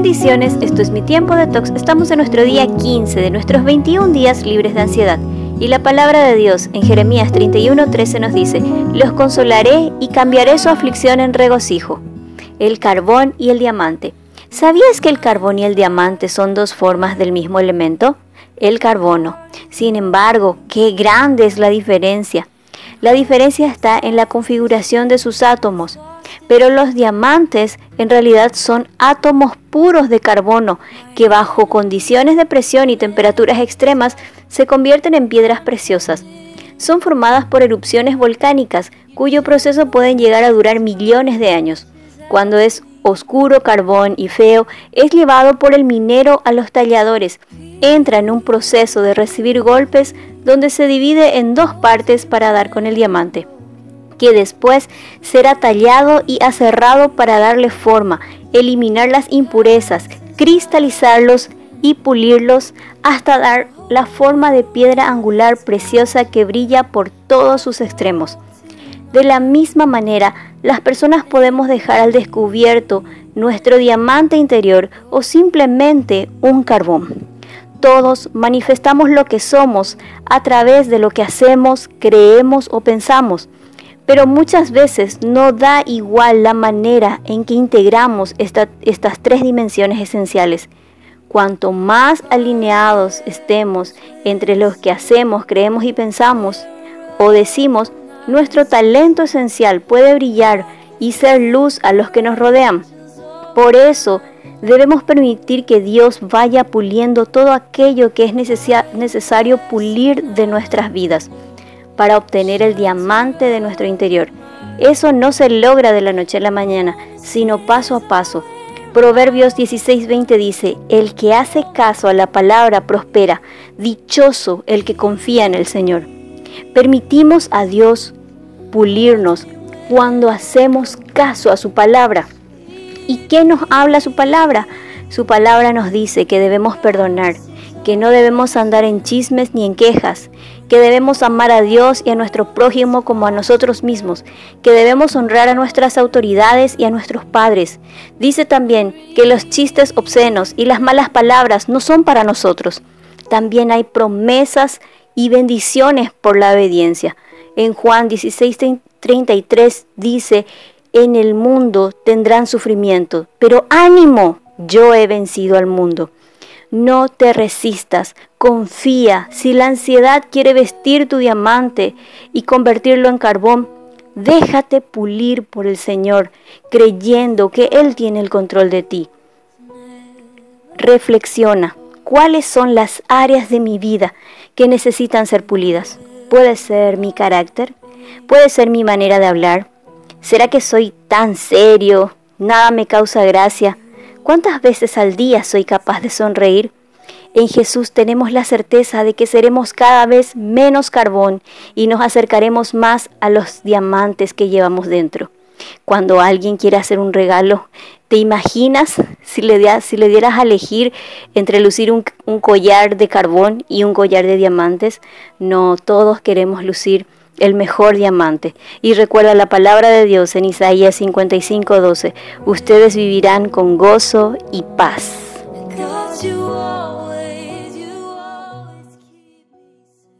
Bendiciones, esto es mi tiempo de tox. Estamos en nuestro día 15 de nuestros 21 días libres de ansiedad. Y la palabra de Dios en Jeremías 31:13 nos dice, los consolaré y cambiaré su aflicción en regocijo. El carbón y el diamante. ¿Sabías que el carbón y el diamante son dos formas del mismo elemento? El carbono. Sin embargo, qué grande es la diferencia. La diferencia está en la configuración de sus átomos pero los diamantes en realidad son átomos puros de carbono que bajo condiciones de presión y temperaturas extremas se convierten en piedras preciosas. Son formadas por erupciones volcánicas cuyo proceso pueden llegar a durar millones de años. Cuando es oscuro carbón y feo, es llevado por el minero a los talladores. Entra en un proceso de recibir golpes donde se divide en dos partes para dar con el diamante que después será tallado y aserrado para darle forma, eliminar las impurezas, cristalizarlos y pulirlos hasta dar la forma de piedra angular preciosa que brilla por todos sus extremos. De la misma manera, las personas podemos dejar al descubierto nuestro diamante interior o simplemente un carbón. Todos manifestamos lo que somos a través de lo que hacemos, creemos o pensamos pero muchas veces no da igual la manera en que integramos estas tres dimensiones esenciales. Cuanto más alineados estemos entre los que hacemos, creemos y pensamos o decimos, nuestro talento esencial puede brillar y ser luz a los que nos rodean. Por eso debemos permitir que Dios vaya puliendo todo aquello que es necesario pulir de nuestras vidas para obtener el diamante de nuestro interior. Eso no se logra de la noche a la mañana, sino paso a paso. Proverbios 16:20 dice, El que hace caso a la palabra prospera, dichoso el que confía en el Señor. Permitimos a Dios pulirnos cuando hacemos caso a su palabra. ¿Y qué nos habla su palabra? Su palabra nos dice que debemos perdonar, que no debemos andar en chismes ni en quejas, que debemos amar a Dios y a nuestro prójimo como a nosotros mismos, que debemos honrar a nuestras autoridades y a nuestros padres. Dice también que los chistes obscenos y las malas palabras no son para nosotros. También hay promesas y bendiciones por la obediencia. En Juan 16:33 dice, en el mundo tendrán sufrimiento, pero ánimo, yo he vencido al mundo. No te resistas, confía. Si la ansiedad quiere vestir tu diamante y convertirlo en carbón, déjate pulir por el Señor, creyendo que Él tiene el control de ti. Reflexiona, ¿cuáles son las áreas de mi vida que necesitan ser pulidas? Puede ser mi carácter, puede ser mi manera de hablar. ¿Será que soy tan serio? Nada me causa gracia. ¿Cuántas veces al día soy capaz de sonreír? En Jesús tenemos la certeza de que seremos cada vez menos carbón y nos acercaremos más a los diamantes que llevamos dentro. Cuando alguien quiere hacer un regalo, ¿te imaginas si le, dieras a elegir entre lucir un collar de carbón y un collar de diamantes? No, todos queremos lucir el mejor diamante. Y recuerda la palabra de Dios en Isaías 55:12, ustedes vivirán con gozo y paz.